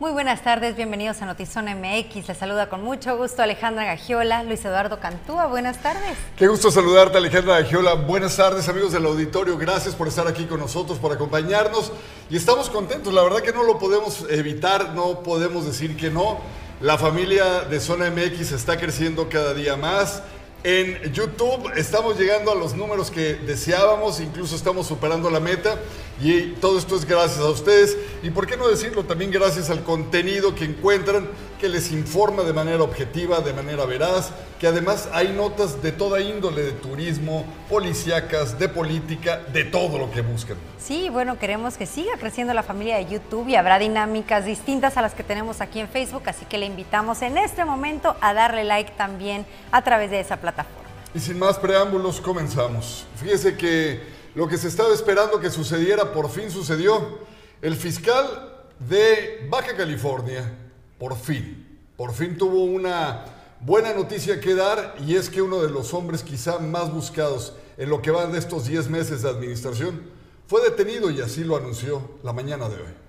Muy buenas tardes, bienvenidos a Notizón MX. Les saluda con mucho gusto Alejandra Gagiola, Luis Eduardo Cantúa. Buenas tardes. Qué gusto saludarte, Alejandra Gagiola. Buenas tardes, amigos del auditorio. Gracias por estar aquí con nosotros, por acompañarnos. Y estamos contentos. La verdad que no lo podemos evitar, no podemos decir que no. La familia de Zona MX está creciendo cada día más. En YouTube estamos llegando a los números que deseábamos, incluso estamos superando la meta y todo esto es gracias a ustedes y por qué no decirlo también gracias al contenido que encuentran que les informa de manera objetiva, de manera veraz, que además hay notas de toda índole, de turismo, policíacas, de política, de todo lo que buscan. Sí, bueno, queremos que siga creciendo la familia de YouTube y habrá dinámicas distintas a las que tenemos aquí en Facebook, así que le invitamos en este momento a darle like también a través de esa plataforma. Y sin más preámbulos, comenzamos. Fíjese que lo que se estaba esperando que sucediera por fin sucedió. El fiscal de Baja California, por fin, por fin tuvo una buena noticia que dar y es que uno de los hombres quizá más buscados en lo que van de estos 10 meses de administración fue detenido y así lo anunció la mañana de hoy.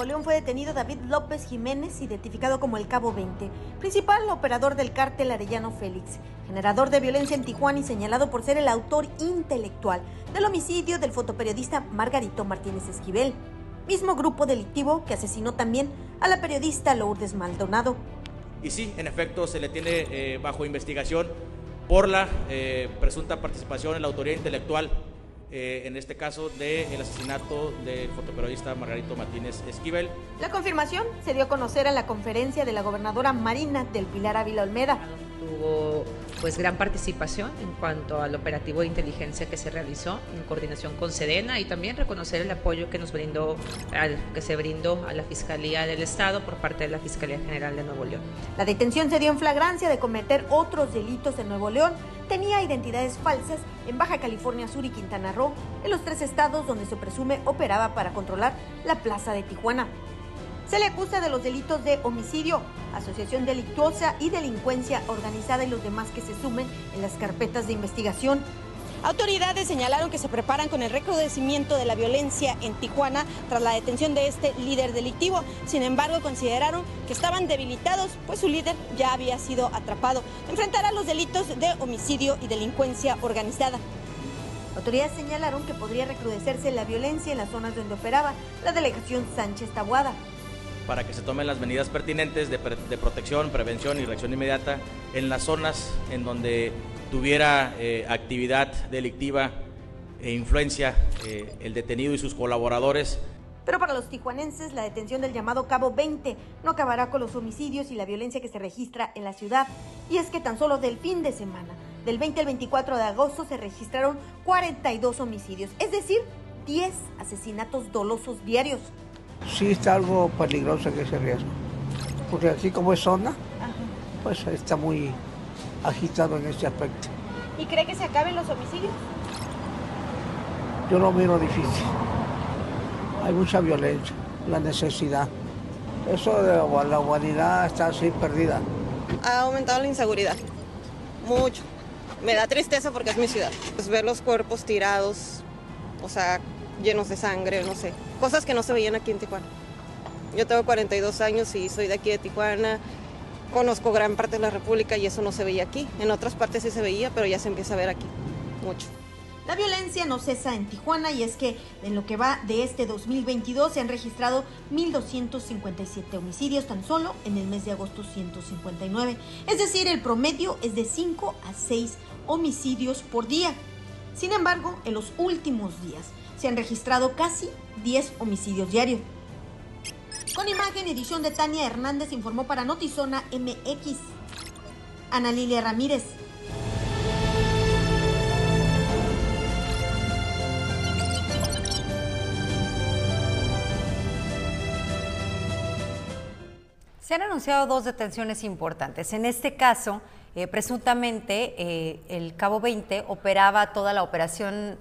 Nuevo León fue detenido David López Jiménez, identificado como el Cabo 20, principal operador del cártel Arellano Félix, generador de violencia en Tijuana y señalado por ser el autor intelectual del homicidio del fotoperiodista Margarito Martínez Esquivel, mismo grupo delictivo que asesinó también a la periodista Lourdes Maldonado. Y sí, en efecto, se le tiene eh, bajo investigación por la eh, presunta participación en la autoría intelectual eh, en este caso del asesinato del fotoperiodista Margarito Martínez Esquivel. La confirmación se dio a conocer en la conferencia de la gobernadora Marina del Pilar Ávila Olmeda. Tuvo pues gran participación en cuanto al operativo de inteligencia que se realizó en coordinación con Sedena y también reconocer el apoyo que nos brindó que se brindó a la Fiscalía del Estado por parte de la Fiscalía General de Nuevo León. La detención se dio en flagrancia de cometer otros delitos en Nuevo León tenía identidades falsas en Baja California Sur y Quintana Roo, en los tres estados donde se presume operaba para controlar la plaza de Tijuana. Se le acusa de los delitos de homicidio, asociación delictuosa y delincuencia organizada y los demás que se sumen en las carpetas de investigación. Autoridades señalaron que se preparan con el recrudecimiento de la violencia en Tijuana tras la detención de este líder delictivo. Sin embargo, consideraron que estaban debilitados, pues su líder ya había sido atrapado. Enfrentará los delitos de homicidio y delincuencia organizada. Autoridades señalaron que podría recrudecerse la violencia en las zonas donde operaba la delegación Sánchez Tabuada para que se tomen las medidas pertinentes de, protección, prevención y reacción inmediata en las zonas en donde tuviera eh, actividad delictiva e influencia eh, el detenido y sus colaboradores. Pero para los tijuanenses, la detención del llamado Cabo 20 no acabará con los homicidios y la violencia que se registra en la ciudad. Y es que tan solo del fin de semana, del 20 al 24 de agosto, se registraron 42 homicidios, es decir, 10 asesinatos dolosos diarios. Sí está algo peligroso que ese riesgo, porque aquí como es zona, pues está muy agitado en este aspecto. ¿Y cree que se acaben los homicidios? Yo lo miro difícil. Hay mucha violencia, la necesidad. Eso de la humanidad está así perdida. Ha aumentado la inseguridad, mucho. Me da tristeza porque es mi ciudad. Pues ver los cuerpos tirados, o sea, llenos de sangre, no sé. Cosas que no se veían aquí en Tijuana. Yo tengo 42 años y soy de aquí de Tijuana conozco gran parte de la República y eso no se veía aquí. En otras partes sí se veía, pero ya se empieza a ver aquí mucho. La violencia no cesa en Tijuana y es que en lo que va de este 2022 se han registrado 1.257 homicidios tan solo en el mes de agosto 159. Es decir, el promedio es de 5 a 6 homicidios por día. Sin embargo, en los últimos días se han registrado casi 10 homicidios diarios. Con imagen y edición de Tania Hernández informó para Notizona MX. Ana Lilia Ramírez. Se han anunciado dos detenciones importantes. En este caso, eh, presuntamente, eh, el Cabo 20 operaba toda la operación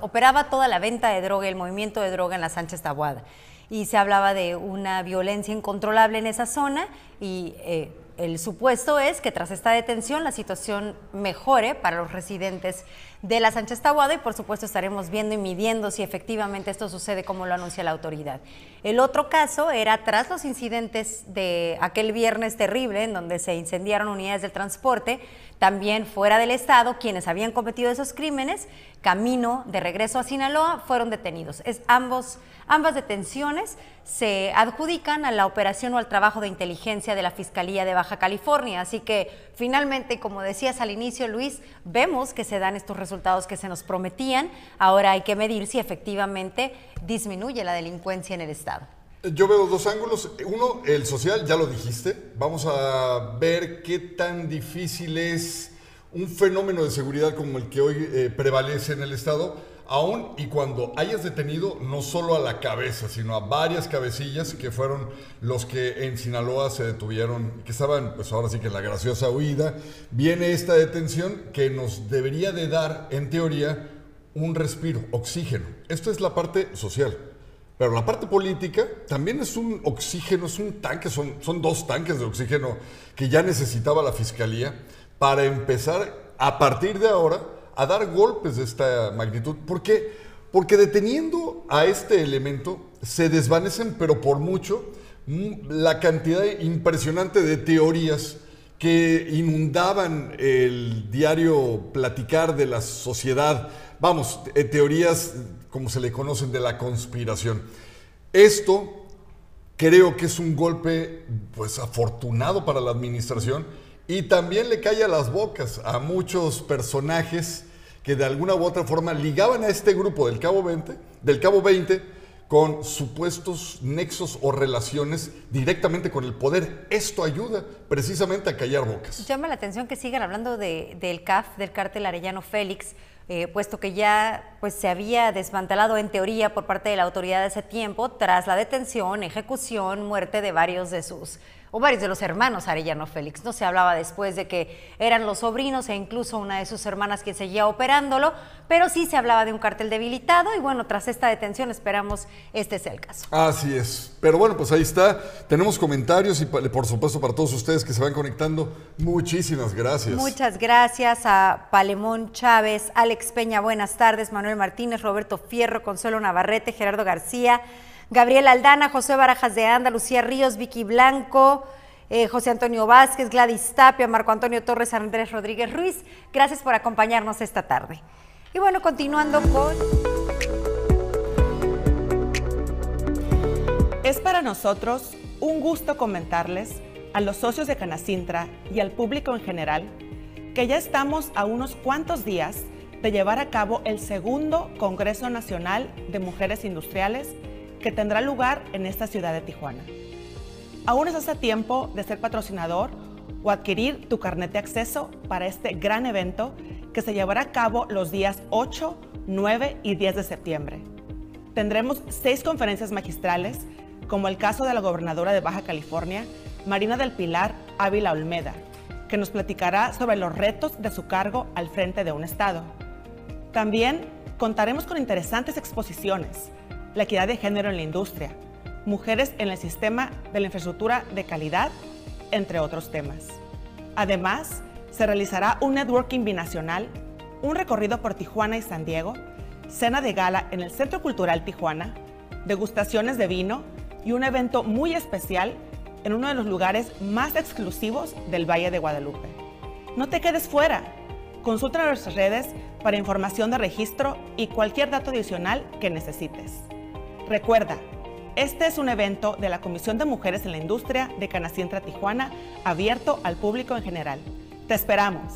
operaba toda la venta de droga, el movimiento de droga en la Sánchez Tabuada. Y se hablaba de una violencia incontrolable en esa zona y eh, el supuesto es que tras esta detención la situación mejore para los residentes de la Sánchez Tahuada y por supuesto estaremos viendo y midiendo si efectivamente esto sucede como lo anuncia la autoridad. El otro caso era tras los incidentes de aquel viernes terrible en donde se incendiaron unidades del transporte, también fuera del estado, quienes habían cometido esos crímenes, camino de regreso a Sinaloa, fueron detenidos. Es ambos, ambas detenciones se adjudican a la operación o al trabajo de inteligencia de la Fiscalía de Baja California. Así que finalmente, como decías al inicio, Luis, vemos que se dan estos resultados que se nos prometían. Ahora hay que medir si efectivamente disminuye la delincuencia en el estado. Yo veo dos ángulos. Uno, el social, ya lo dijiste. Vamos a ver qué tan difícil es un fenómeno de seguridad como el que hoy eh, prevalece en el Estado, aún y cuando hayas detenido no solo a la cabeza, sino a varias cabecillas que fueron los que en Sinaloa se detuvieron, que estaban, pues ahora sí que en la graciosa huida, viene esta detención que nos debería de dar, en teoría, un respiro, oxígeno. Esto es la parte social. Pero la parte política también es un oxígeno, es un tanque, son, son dos tanques de oxígeno que ya necesitaba la fiscalía para empezar a partir de ahora a dar golpes de esta magnitud. ¿Por qué? Porque deteniendo a este elemento se desvanecen, pero por mucho, mm, la cantidad impresionante de teorías que inundaban el diario platicar de la sociedad, vamos, eh, teorías como se le conocen de la conspiración. Esto creo que es un golpe pues afortunado para la administración y también le cae a las bocas a muchos personajes que de alguna u otra forma ligaban a este grupo del Cabo 20, del Cabo 20 con supuestos nexos o relaciones directamente con el poder. Esto ayuda precisamente a callar bocas. Llama la atención que sigan hablando del CAF, del cártel Arellano Félix, eh, puesto que ya pues, se había desmantelado en teoría por parte de la autoridad de ese tiempo tras la detención, ejecución, muerte de varios de sus o varios de los hermanos Arellano Félix. No se hablaba después de que eran los sobrinos e incluso una de sus hermanas quien seguía operándolo, pero sí se hablaba de un cartel debilitado y bueno, tras esta detención esperamos este sea el caso. Así es. Pero bueno, pues ahí está. Tenemos comentarios y por supuesto para todos ustedes que se van conectando, muchísimas gracias. Muchas gracias a Palemón Chávez, Alex Peña, buenas tardes, Manuel Martínez, Roberto Fierro, Consuelo Navarrete, Gerardo García. Gabriel Aldana, José Barajas de Anda, Lucía Ríos, Vicky Blanco, eh, José Antonio Vázquez, Gladys Tapia, Marco Antonio Torres, Andrés Rodríguez Ruiz. Gracias por acompañarnos esta tarde. Y bueno, continuando con... Es para nosotros un gusto comentarles a los socios de Canacintra y al público en general que ya estamos a unos cuantos días de llevar a cabo el segundo Congreso Nacional de Mujeres Industriales que tendrá lugar en esta ciudad de Tijuana. Aún estás a tiempo de ser patrocinador o adquirir tu carnet de acceso para este gran evento que se llevará a cabo los días 8, 9 y 10 de septiembre. Tendremos seis conferencias magistrales, como el caso de la gobernadora de Baja California, Marina del Pilar Ávila Olmeda, que nos platicará sobre los retos de su cargo al frente de un estado. También contaremos con interesantes exposiciones, la equidad de género en la industria, mujeres en el sistema de la infraestructura de calidad, entre otros temas. Además, se realizará un networking binacional, un recorrido por Tijuana y San Diego, cena de gala en el Centro Cultural Tijuana, degustaciones de vino y un evento muy especial en uno de los lugares más exclusivos del Valle de Guadalupe. No te quedes fuera. Consulta nuestras redes para información de registro y cualquier dato adicional que necesites. Recuerda, este es un evento de la Comisión de Mujeres en la Industria de Canacintra Tijuana, abierto al público en general. Te esperamos.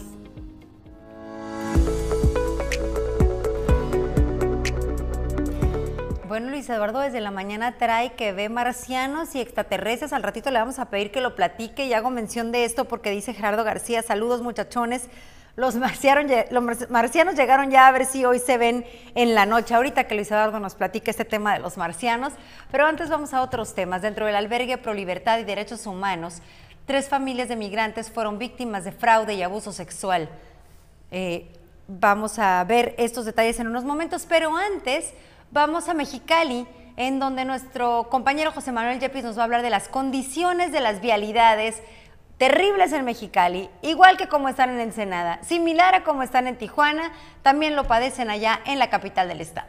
Bueno, Luis Eduardo desde la mañana trae que ve marcianos y extraterrestres. Al ratito le vamos a pedir que lo platique y hago mención de esto porque dice Gerardo García, saludos muchachones. Los marcianos, llegaron ya a ver si hoy se ven en la noche. Ahorita que Luis Eduardo nos platique este tema de los marcianos, pero antes vamos a otros temas. Dentro del albergue Pro Libertad y Derechos Humanos, tres familias de migrantes fueron víctimas de fraude y abuso sexual. Eh, vamos a ver estos detalles en unos momentos, pero antes vamos a Mexicali, en donde nuestro compañero José Manuel Yepis nos va a hablar de las condiciones de las vialidades terribles en Mexicali, igual que como están en Ensenada, similar a como están en Tijuana, también lo padecen allá en la capital del estado.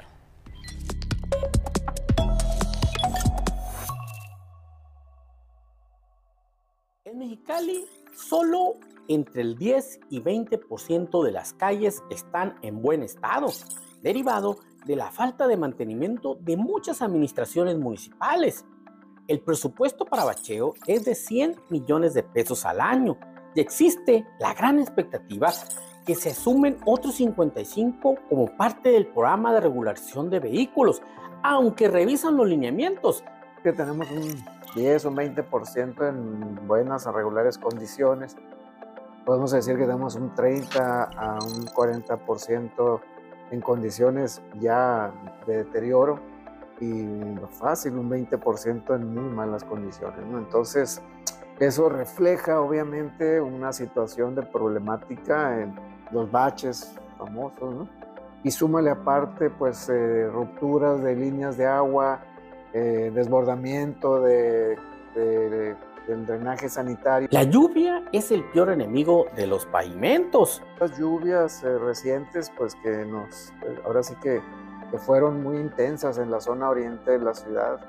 En Mexicali, solo entre el 10 y 20% de las calles están en buen estado, derivado de la falta de mantenimiento de muchas administraciones municipales. El presupuesto para bacheo es de 100 millones de pesos al año y existe la gran expectativa que se asumen otros 55 como parte del programa de regularización de vehículos, aunque revisan los lineamientos. Que tenemos un 10 o 20% en buenas o regulares condiciones. Podemos decir que tenemos un 30 a un 40% en condiciones ya de deterioro y fácil un 20% en muy malas condiciones. Entonces, eso refleja obviamente una situación de problemática en los baches famosos, y súmale aparte pues eh, rupturas de líneas de agua, eh, desbordamiento de, del drenaje sanitario. La lluvia es el peor enemigo de los pavimentos. Las lluvias eh, recientes pues que nos, ahora sí que, fueron muy intensas en la zona oriente de la ciudad,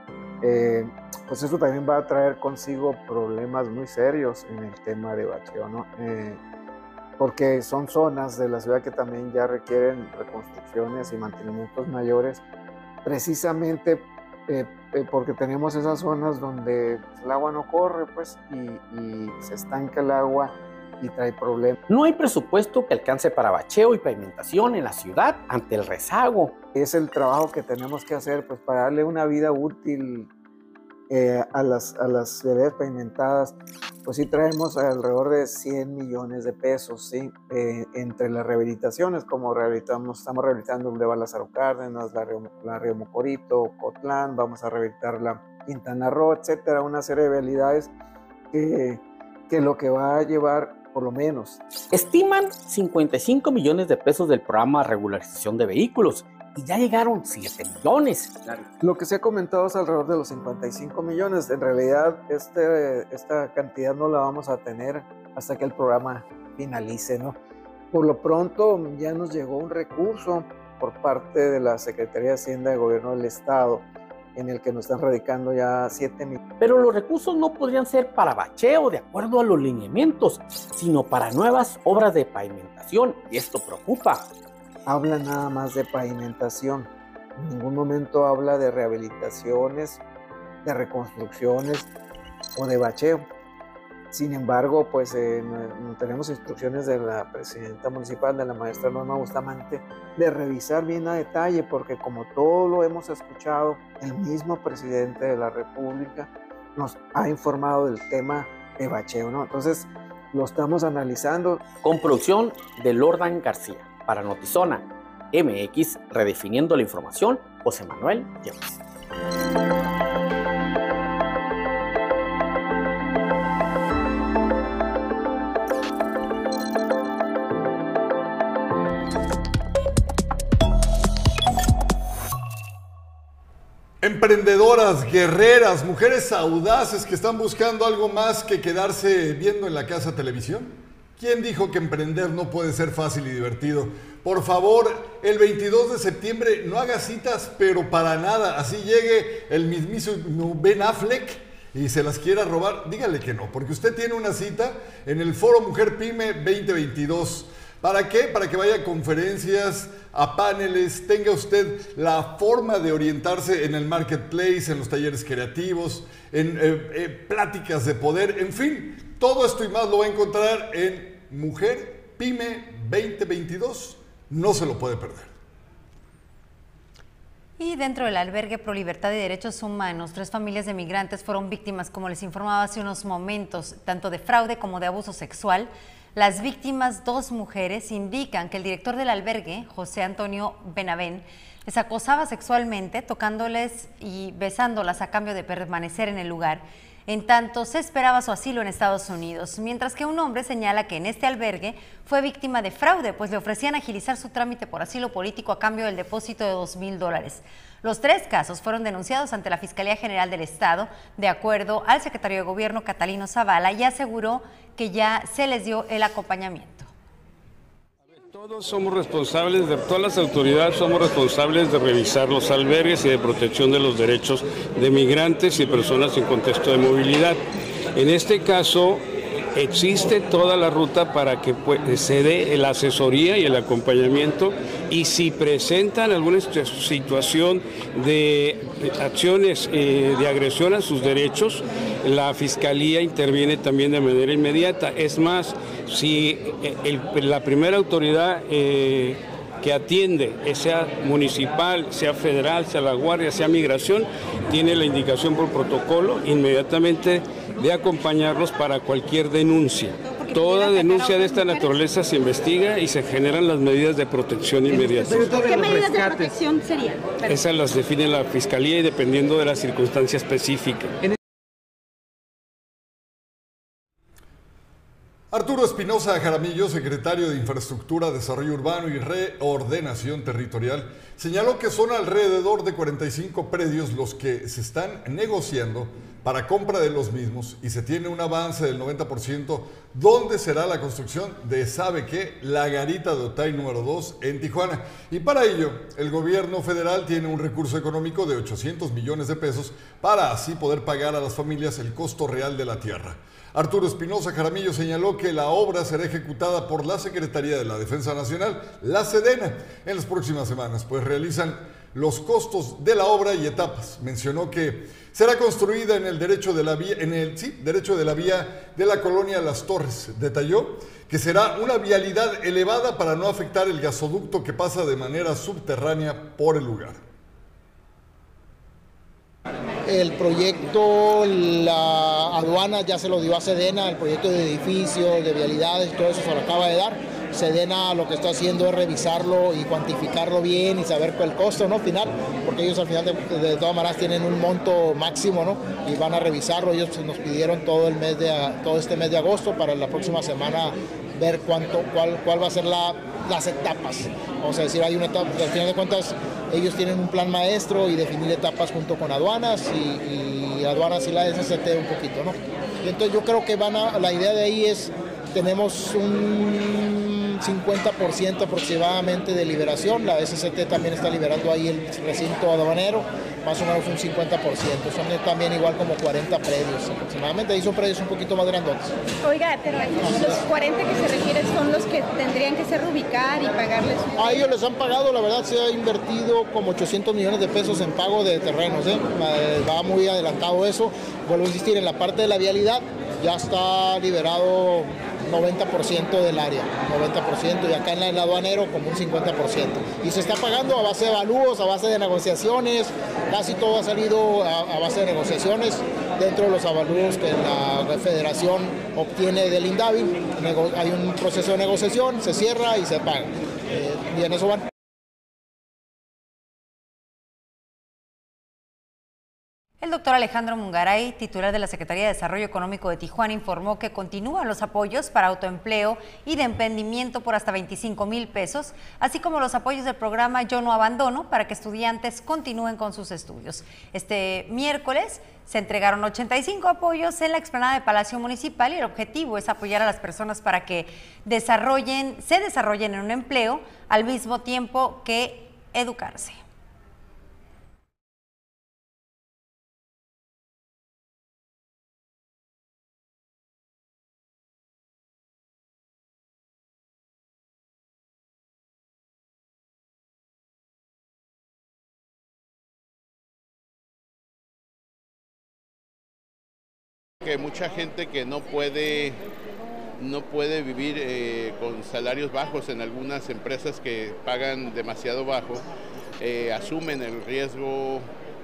pues eso también va a traer consigo problemas muy serios en el tema de bacheo, ¿no? porque son zonas de la ciudad que también ya requieren reconstrucciones y mantenimientos mayores, precisamente eh, eh, porque tenemos esas zonas donde el agua no corre, pues, y, se estanca el agua y trae problemas. No hay presupuesto que alcance para bacheo y pavimentación en la ciudad ante el rezago. Es el trabajo que tenemos que hacer, pues, para darle una vida útil eh, a, las, a las pavimentadas, pues sí traemos alrededor de 100 millones de pesos, ¿sí? Eh, entre las rehabilitaciones, como rehabilitamos, estamos rehabilitando Boulevard Lázaro Cárdenas, la Río, la Río Mocorito, Cotlán, vamos a rehabilitar la Quintana Roo, etcétera, una serie de vialidades que, que lo que va a llevar por lo menos. Estiman 55 millones de pesos del programa de regularización de vehículos y ya llegaron 7 millones. Lo que se ha comentado es alrededor de los 55 millones. En realidad, este, esta cantidad no la vamos a tener hasta que el programa finalice, ¿no? Por lo pronto, ya nos llegó un recurso por parte de la Secretaría de Hacienda de Gobierno del Estado en el que nos están radicando ya 7 millones. Pero los recursos no podrían ser para bacheo de acuerdo a los lineamientos, sino para nuevas obras de pavimentación y esto preocupa habla nada más de pavimentación. En ningún momento habla de rehabilitaciones, de reconstrucciones o de bacheo. Sin embargo, pues eh, tenemos instrucciones de la presidenta municipal, de la maestra Norma Bustamante, de revisar bien a detalle, porque como todo lo hemos escuchado, el mismo presidente de la República nos ha informado del tema de bacheo, ¿no? Entonces, lo estamos analizando. Con producción de Lordan García. Para Notizona MX, redefiniendo la información, José Manuel Yepes. Emprendedoras, guerreras, mujeres audaces que están buscando algo más que quedarse viendo en la casa televisión. ¿Quién dijo que emprender no puede ser fácil y divertido? Por favor, el 22 de septiembre no haga citas, pero para nada. Así llegue el mismísimo Ben Affleck y se las quiera robar, dígale que no, porque usted tiene una cita en el Foro Mujer Pyme 2022. ¿Para qué? Para que vaya a conferencias, a paneles, tenga usted la forma de orientarse en el marketplace, en los talleres creativos, en eh, eh, pláticas de poder, en fin, todo esto y más lo va a encontrar en Mujer Pyme 2022. No se lo puede perder. Y dentro del albergue Pro Libertad y Derechos Humanos, tres familias de migrantes fueron víctimas, como les informaba hace unos momentos, tanto de fraude como de abuso sexual. Las víctimas, dos mujeres, indican que el director del albergue, José Antonio Benavén, les acosaba sexualmente, tocándoles y besándolas a cambio de permanecer en el lugar En tanto, se esperaba su asilo en Estados Unidos, mientras que un hombre señala que en este albergue fue víctima de fraude, pues le ofrecían agilizar su trámite por asilo político a cambio del depósito de dos mil dólares. Los tres casos fueron denunciados ante la Fiscalía General del Estado, de acuerdo al secretario de Gobierno Catalino Zavala, y aseguró que ya se les dio el acompañamiento. Todos somos responsables, de todas las autoridades somos responsables de revisar los albergues y de protección de los derechos de migrantes y personas en contexto de movilidad. En este caso, existe toda la ruta para que se dé la asesoría y el acompañamiento y si presentan alguna situación de acciones eh, de agresión a sus derechos, la Fiscalía interviene también de manera inmediata. Es más, si eh, la primera autoridad eh, que atiende, sea municipal, sea federal, sea la Guardia, sea Migración, tiene la indicación por protocolo inmediatamente de acompañarlos para cualquier denuncia. Toda denuncia de esta naturaleza se investiga y se generan las medidas de protección inmediata. ¿Qué medidas de protección serían? Esas las define la Fiscalía y dependiendo de la circunstancia específica. Arturo Espinosa Jaramillo, secretario de Infraestructura, Desarrollo Urbano y Reordenación Territorial, señaló que son alrededor de 45 predios los que se están negociando para compra de los mismos y se tiene un avance del 90% donde será la construcción de, ¿sabe qué?, la garita de Otay número 2 en Tijuana. Y para ello, el gobierno federal tiene un recurso económico de 800 millones de pesos para así poder pagar a las familias el costo real de la tierra. Arturo Espinosa Jaramillo señaló que la obra será ejecutada por la Secretaría de la Defensa Nacional, la Sedena, en las próximas semanas, pues realizan los costos de la obra y etapas. Mencionó que será construida en el derecho de la vía, en el sí, derecho de la vía de la colonia Las Torres. Detalló que será una vialidad elevada para no afectar el gasoducto que pasa de manera subterránea por el lugar. El proyecto, la aduana ya se lo dio a Sedena, el proyecto de edificios, de vialidades, todo eso se lo acaba de dar. Sedena lo que está haciendo es revisarlo y cuantificarlo bien y saber cuál costo ¿no? final, porque ellos al final de, todas maneras tienen un monto máximo ¿no? y van a revisarlo. Ellos nos pidieron todo, el mes de, todo este mes de agosto para la próxima semana ver cuánto, cuál, cuál va a ser la, las etapas. Vamos a decir, hay una etapa, al final de cuentas ellos tienen un plan maestro y definir etapas junto con aduanas y, aduanas y la SCT un poquito, ¿no? Entonces yo creo que van a, la idea de ahí es, tenemos un 50% aproximadamente de liberación. La SCT también está liberando ahí el recinto aduanero, más o menos un 50%. Son también igual como 40 predios aproximadamente. Ahí son predios un poquito más grandes. Oiga, pero los 40 que se requieren son los que tendrían que ser reubicar y pagarles. A ellos les han pagado, la verdad, se ha invertido como 800 millones de pesos en pago de terrenos. ¿eh? Va muy adelantado eso. Vuelvo a insistir, en la parte de la vialidad ya está liberado 90% del área, 90%, y acá en, el aduanero como un 50%. Y se está pagando a base de evalúos, a base de negociaciones, casi todo ha salido a, base de negociaciones dentro de los avalúos que la federación obtiene del INDAVI. Hay un proceso de negociación, se cierra y se paga. Eh, y en eso van. El doctor Alejandro Mungaray, titular de la Secretaría de Desarrollo Económico de Tijuana, informó que continúan los apoyos para autoempleo y de emprendimiento por hasta 25 mil pesos, así como los apoyos del programa Yo No Abandono para que estudiantes continúen con sus estudios. Este miércoles se entregaron 85 apoyos en la explanada de Palacio Municipal y el objetivo es apoyar a las personas para que desarrollen, se desarrollen en un empleo al mismo tiempo que educarse. Que mucha gente que no puede, no puede vivir eh, con salarios bajos en algunas empresas que pagan demasiado bajo, eh, asumen el riesgo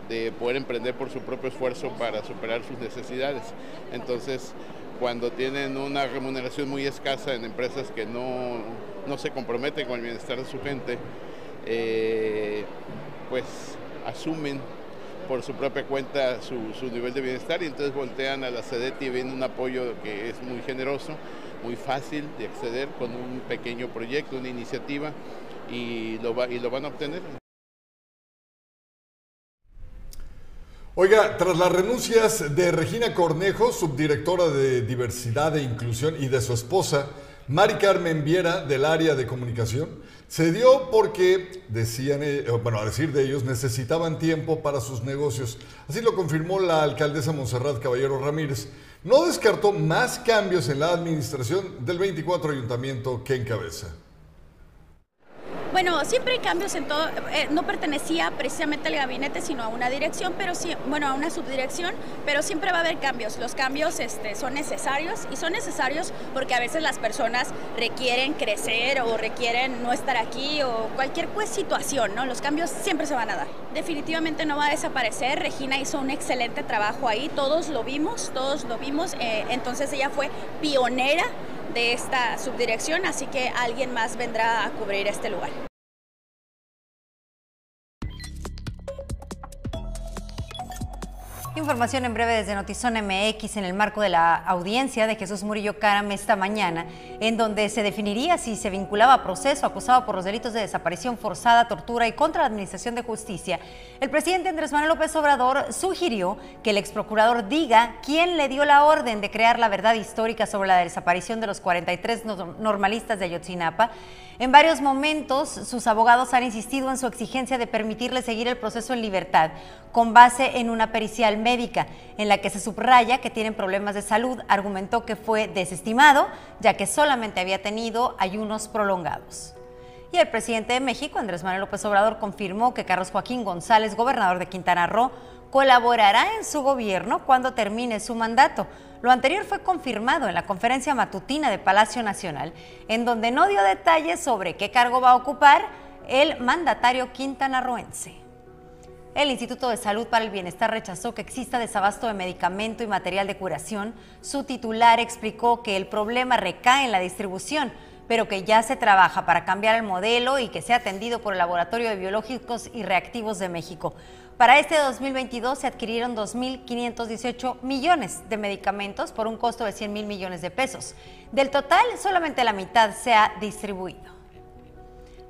de poder emprender por su propio esfuerzo para superar sus necesidades. Entonces, cuando tienen una remuneración muy escasa en empresas que no, no se comprometen con el bienestar de su gente, eh, pues asumen por su propia cuenta su, su, nivel de bienestar y entonces voltean a la SEDET y ven un apoyo que es muy generoso, muy fácil de acceder con un pequeño proyecto, una iniciativa y lo, va, y lo van a obtener. Oiga, tras las renuncias de Regina Cornejo, subdirectora de Diversidad e Inclusión, y de su esposa, Mari Carmen Viera, del área de comunicación, se dio porque, decían, eh, bueno, a decir de ellos, necesitaban tiempo para sus negocios. Así lo confirmó la alcaldesa Monserrat Caballero Ramírez. No descartó más cambios en la administración del 24 ayuntamiento que encabeza. Bueno, siempre hay cambios en todo. Eh, no pertenecía precisamente al gabinete, sino a una dirección, pero sí, bueno, a una subdirección, pero siempre va a haber cambios. Los cambios este, son necesarios y son necesarios porque a veces las personas requieren crecer o requieren no estar aquí o cualquier pues, situación, ¿no? Los cambios siempre se van a dar. Definitivamente no va a desaparecer. Regina hizo un excelente trabajo ahí, todos lo vimos, todos lo vimos. Eh, entonces ella fue pionera de esta subdirección, así que alguien más vendrá a cubrir este lugar. Información en breve desde Notizón MX en el marco de la audiencia de Jesús Murillo Caram esta mañana, en donde se definiría si se vinculaba a proceso acusado por los delitos de desaparición forzada, tortura y contra la Administración de Justicia. El presidente Andrés Manuel López Obrador sugirió que el exprocurador diga quién le dio la orden de crear la verdad histórica sobre la desaparición de los 43 normalistas de Ayotzinapa en varios momentos, sus abogados han insistido en su exigencia de permitirle seguir el proceso en libertad, con base en una pericial médica, en la que se subraya que tienen problemas de salud. Argumentó que fue desestimado, ya que solamente había tenido ayunos prolongados. Y el presidente de México, Andrés Manuel López Obrador, confirmó que Carlos Joaquín González, gobernador de Quintana Roo, colaborará en su gobierno cuando termine su mandato. Lo anterior fue confirmado en la conferencia matutina de Palacio Nacional, en donde no dio detalles sobre qué cargo va a ocupar el mandatario quintanarroense. El Instituto de Salud para el Bienestar rechazó que exista desabasto de medicamento y material de curación. Su titular explicó que el problema recae en la distribución, pero que ya se trabaja para cambiar el modelo y que sea atendido por el Laboratorio de Biológicos y Reactivos de México. Para este 2022 se adquirieron 2.518 millones de medicamentos por un costo de 100 mil millones de pesos. Del total, solamente la mitad se ha distribuido.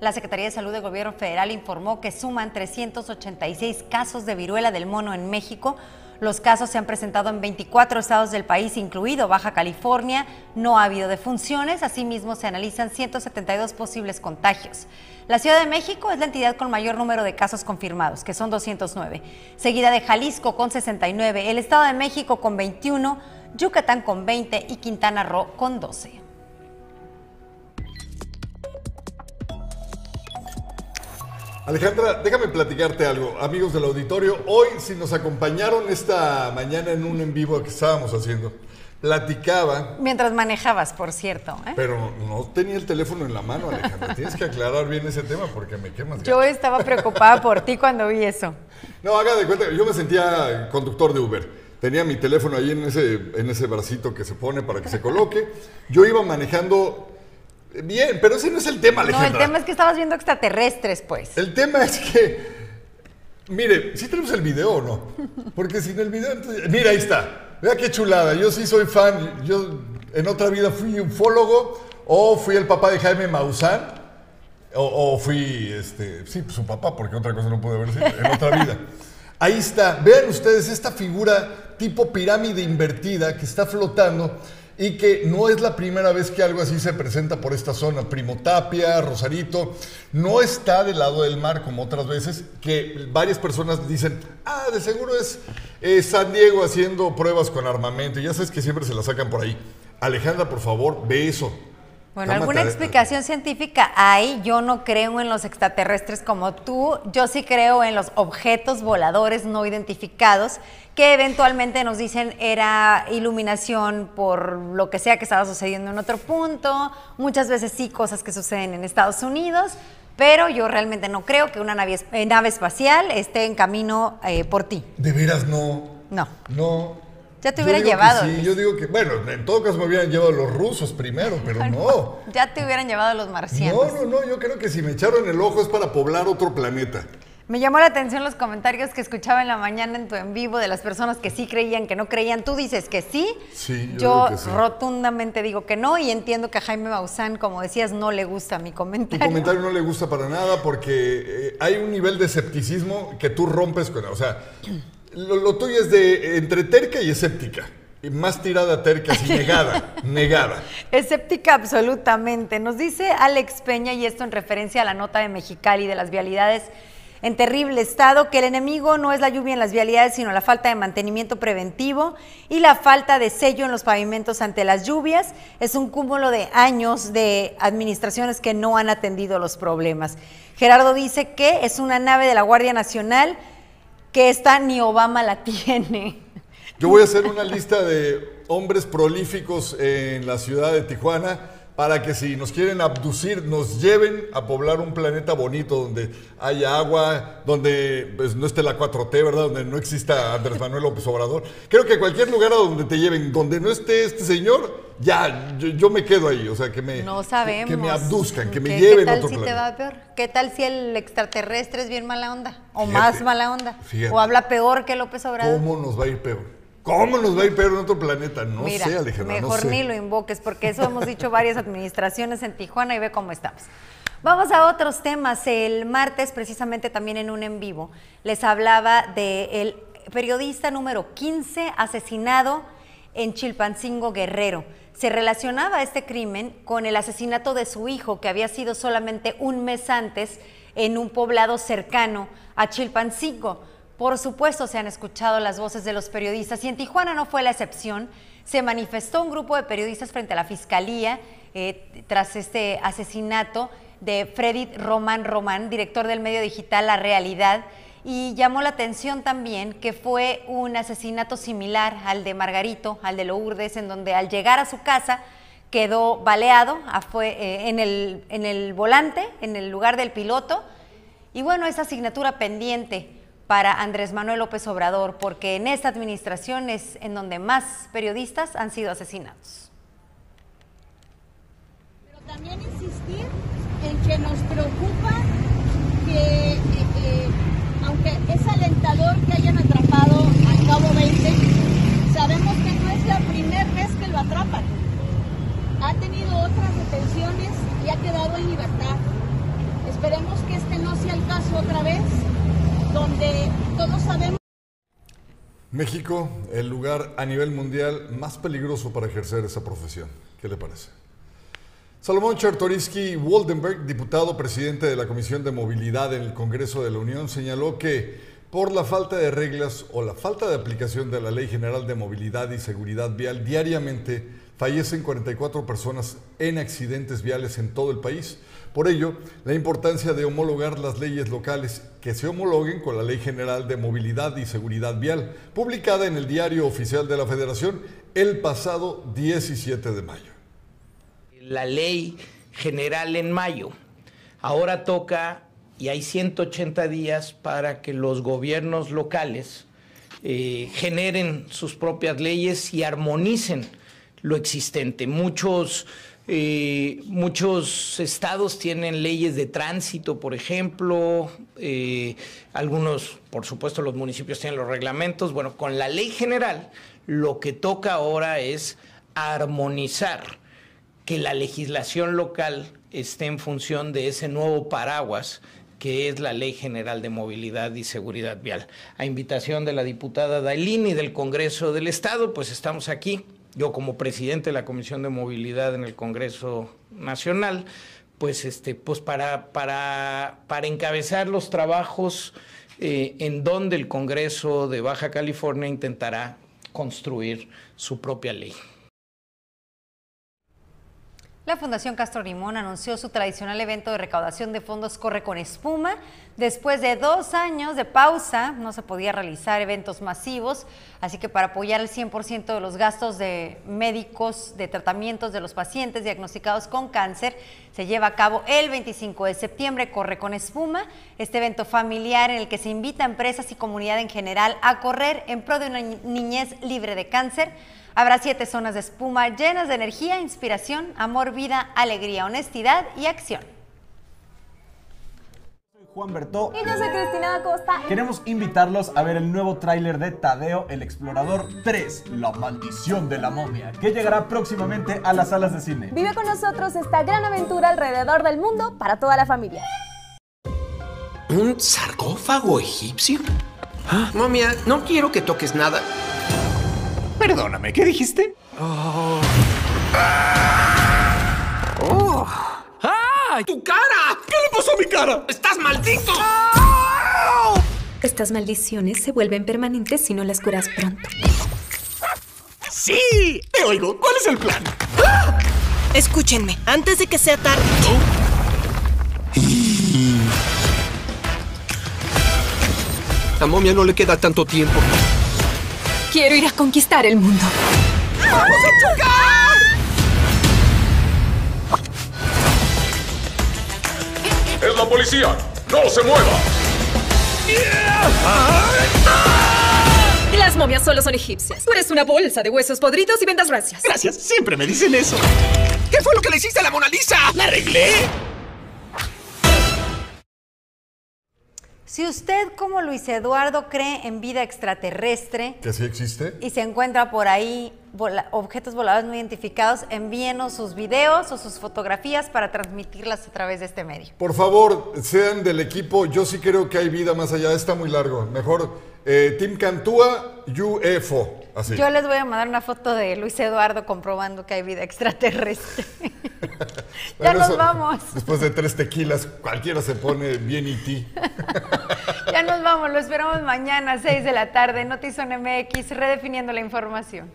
La Secretaría de Salud del Gobierno Federal informó que suman 386 casos de viruela del mono en México, los casos se han presentado en 24 estados del país, incluido Baja California. No ha habido defunciones. Asimismo, se analizan 172 posibles contagios. La Ciudad de México es la entidad con mayor número de casos confirmados, que son 209. Seguida de Jalisco con 69, el Estado de México con 21, Yucatán con 20 y Quintana Roo con 12. Alejandra, déjame platicarte algo. Amigos del auditorio, hoy si nos acompañaron esta mañana en un en vivo que estábamos haciendo, platicaba. Mientras manejabas, por cierto. ¿eh? Pero no tenía el teléfono en la mano, Alejandra. Tienes que aclarar bien ese tema porque me quemas. Yo estaba preocupada por ti cuando vi eso. No, haga de cuenta, yo me sentía conductor de Uber. Tenía mi teléfono ahí en ese, en ese bracito que se pone para que se coloque. Yo iba manejando Bien, pero ese no es el tema, Alejandra. No, el tema es que estabas viendo extraterrestres, pues. El tema es que, mire, si tenemos el video o no? Porque sin el video, mira, ahí está. Vea qué chulada. Yo sí soy fan. Yo en otra vida fui ufólogo o fui el papá de Jaime Maussan o, fui, este, sí, pues su papá, porque otra cosa no pude haber sido en otra vida. Ahí está. Vean ustedes esta figura tipo pirámide invertida que está flotando y que no es la primera vez que algo así se presenta por esta zona. Primotapia, Rosarito, no está del lado del mar como otras veces, que varias personas dicen, ah, de seguro es San Diego haciendo pruebas con armamento, y ya sabes que siempre se la sacan por ahí. Alejandra, por favor, ve eso. Bueno, alguna explicación científica hay. Yo no creo en los extraterrestres como tú. Yo sí creo en los objetos voladores no identificados que eventualmente nos dicen era iluminación por lo que sea que estaba sucediendo en otro punto. Muchas veces sí cosas que suceden en Estados Unidos. Pero yo realmente no creo que una nave, eh, nave espacial esté en camino eh, por ti. ¿De veras no? No. No. Ya te hubieran llevado. Sí, yo digo que, bueno, en todo caso me hubieran llevado los rusos primero, pero no. Ya te hubieran llevado los marcianos. No, no, no, yo creo que si me echaron el ojo es para poblar otro planeta. Me llamó la atención los comentarios que escuchaba en la mañana en tu en vivo de las personas que sí creían, que no creían. Tú dices que sí. Sí, yo Yo digo que sí. rotundamente digo que no y entiendo que a Jaime Maussan, como decías, no le gusta mi comentario. comentario no le gusta para nada porque eh, hay un nivel de escepticismo que tú rompes con. O sea, lo, lo tuyo es de entre terca y escéptica. Y más tirada terca, así negada, negada. Escéptica absolutamente. Nos dice Alex Peña, y esto en referencia a la nota de Mexicali de las vialidades en terrible estado, que el enemigo no es la lluvia en las vialidades, sino la falta de mantenimiento preventivo y la falta de sello en los pavimentos ante las lluvias. Es un cúmulo de años de administraciones que no han atendido los problemas. Gerardo dice que es una nave de la Guardia Nacional que esta ni Obama la tiene. Yo voy a hacer una lista de hombres prolíficos en la ciudad de Tijuana para que si nos quieren abducir, nos lleven a poblar un planeta bonito donde haya agua, donde pues, no esté la 4T, ¿verdad? Donde no exista Andrés Manuel López Obrador. Creo que cualquier lugar a donde te lleven, donde no esté este señor, ya, yo, yo me quedo ahí. O sea, que me, No sabemos. que me abduzcan, que me ¿Qué- lleven ¿Qué a tal otro si te planeta. va peor? ¿Qué tal si el extraterrestre es bien mala onda? O Fíjate, más mala onda. fíjate. O habla peor que López Obrador. ¿Cómo nos va a ir peor? ¿Cómo nos va a ir peor en otro planeta? No Mira, sé, Alejandra, no mejor sé. ni lo invoques, porque eso hemos dicho varias administraciones en Tijuana y ve cómo estamos. Vamos a otros temas. El martes, precisamente también en un en vivo, les hablaba del periodista número 15 asesinado en Chilpancingo Guerrero. Se relacionaba este crimen con el asesinato de su hijo, que había sido solamente un mes antes en un poblado cercano a Chilpancingo. Por supuesto, se han escuchado las voces de los periodistas y en Tijuana no fue la excepción. Se manifestó un grupo de periodistas frente a la fiscalía eh, tras este asesinato de Freddy Román Román, director del medio digital La Realidad, y llamó la atención también que fue un asesinato similar al de Margarito, al de Lourdes, en donde al llegar a su casa quedó baleado ah, fue, eh, en, el, en el volante, en el lugar del piloto. Y bueno, esa asignatura pendiente para Andrés Manuel López Obrador, porque en esta administración es en donde más periodistas han sido asesinados. Pero también insistir en que nos preocupa que, eh, eh, aunque es alentador que hayan atrapado al cabo 20, sabemos que no es la primera vez que lo atrapan. Ha tenido otras detenciones y ha quedado en libertad. Esperemos que este no sea el caso otra vez, donde todos sabemos. México, el lugar a nivel mundial más peligroso para ejercer esa profesión. ¿Qué le parece? Salomón Chertoriski Woldenberg, diputado presidente de la Comisión de Movilidad en el Congreso de la Unión, señaló que por la falta de reglas o la falta de aplicación de la Ley General de Movilidad y Seguridad Vial, diariamente fallecen 44 personas en accidentes viales en todo el país. Por ello, la importancia de homologar las leyes locales que se homologuen con la Ley General de Movilidad y Seguridad Vial, publicada en el Diario Oficial de la Federación el pasado 17 de mayo. la ley general en mayo. Ahora toca, y hay 180 días para que los gobiernos locales eh, generen sus propias leyes y armonicen lo existente. Muchos, eh, muchos estados tienen leyes de tránsito, por ejemplo, eh, algunos, por supuesto, los municipios tienen los reglamentos. Bueno, con la ley general, lo que toca ahora es armonizar que la legislación local esté en función de ese nuevo paraguas que es la Ley General de Movilidad y Seguridad Vial. A invitación de la diputada Dailín y del Congreso del Estado, pues estamos aquí, yo como presidente de la Comisión de Movilidad en el Congreso Nacional, pues este, pues para, para, para encabezar los trabajos eh, en donde el Congreso de Baja California intentará construir su propia ley. La Fundación Castro Limón anunció su tradicional evento de recaudación de fondos Corre con Espuma. Después de dos años de pausa, no se podía realizar eventos masivos, así que para apoyar el 100% de los gastos de médicos, de tratamientos de los pacientes diagnosticados con cáncer, se lleva a cabo el 25 de septiembre Corre con Espuma, este evento familiar en el que se invita a empresas y comunidad en general a correr en pro de una niñez libre de cáncer. Habrá siete zonas de espuma llenas de energía, inspiración, amor, vida, alegría, honestidad y acción. Juan Bertó. Y yo soy Cristina Acosta. Queremos invitarlos a ver el nuevo tráiler de Tadeo, el Explorador 3, La Maldición de la Momia, que llegará próximamente a las salas de cine. Vive con nosotros esta gran aventura alrededor del mundo para toda la familia. ¿Un sarcófago egipcio? Ah, momia, no quiero que toques nada. Perdóname, ¿qué dijiste? Oh. ¡Oh! ¡Ay! ¡Tu cara! ¿Qué le pasó a mi cara? ¡Estás maldito! Estas maldiciones se vuelven permanentes si no las curas pronto. ¡Sí! Te oigo. ¿Cuál es el plan? Escúchenme, antes de que sea tarde. A momia no le queda tanto tiempo. Quiero ir a conquistar el mundo. ¡Vamos a chocar! ¡Es la policía! ¡No se mueva! Las momias solo son egipcias. Tú eres una bolsa de huesos podridos y vendas rancias. Gracias, siempre me dicen eso. ¿Qué fue lo que le hiciste a la Mona Lisa? ¿La arreglé? Si usted, como Luis Eduardo, cree en vida extraterrestre ¿Que sí existe? y se encuentra por ahí vola- objetos voladores no identificados, envíenos sus videos o sus fotografías para transmitirlas a través de este medio. Por favor, sean del equipo. Yo sí creo que hay vida más allá. Está muy largo. Mejor, eh, Team Cantúa, UFO. Así. Yo les voy a mandar una foto de Luis Eduardo comprobando que hay vida extraterrestre. ya nos eso- vamos. Después de tres tequilas, cualquiera se pone bien y ti. Ya nos vamos. Lo esperamos mañana a 6 de la tarde. Notizón MX, redefiniendo la información.